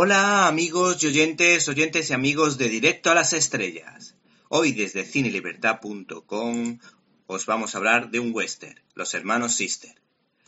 Hola amigos y oyentes, oyentes y amigos de Directo a las Estrellas. Hoy desde cinelibertad.com os vamos a hablar de un western, Los Hermanos Sister.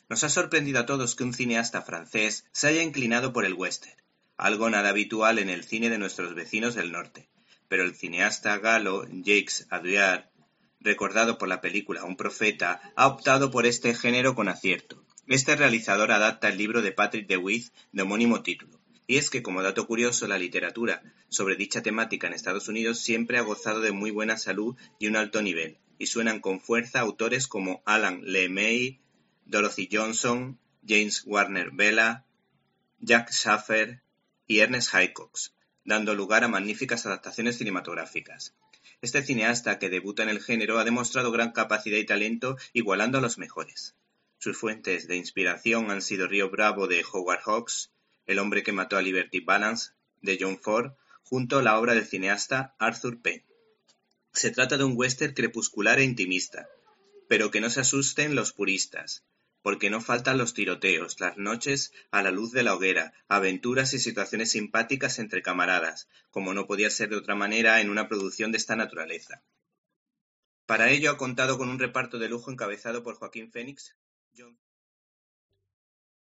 Nos ha sorprendido a todos que un cineasta francés se haya inclinado por el western, algo nada habitual en el cine de nuestros vecinos del norte. Pero el cineasta galo Jacques Audiard, recordado por la película Un profeta, ha optado por este género con acierto. Este realizador adapta el libro de Patrick DeWitt de homónimo título y es que, como dato curioso, la literatura sobre dicha temática en Estados Unidos siempre ha gozado de muy buena salud y un alto nivel, y suenan con fuerza autores como Alan LeMay, Dorothy Johnson, James Warner Bella, Jack Schaffer y Ernest Haycox, dando lugar a magníficas adaptaciones cinematográficas. Este cineasta que debuta en el género ha demostrado gran capacidad y talento igualando a los mejores. Sus fuentes de inspiración han sido Río Bravo de Howard Hawks, el hombre que mató a Liberty Balance, de John Ford, junto a la obra del cineasta Arthur Penn. Se trata de un western crepuscular e intimista, pero que no se asusten los puristas, porque no faltan los tiroteos, las noches a la luz de la hoguera, aventuras y situaciones simpáticas entre camaradas, como no podía ser de otra manera en una producción de esta naturaleza. Para ello ha contado con un reparto de lujo encabezado por Joaquín Phoenix, John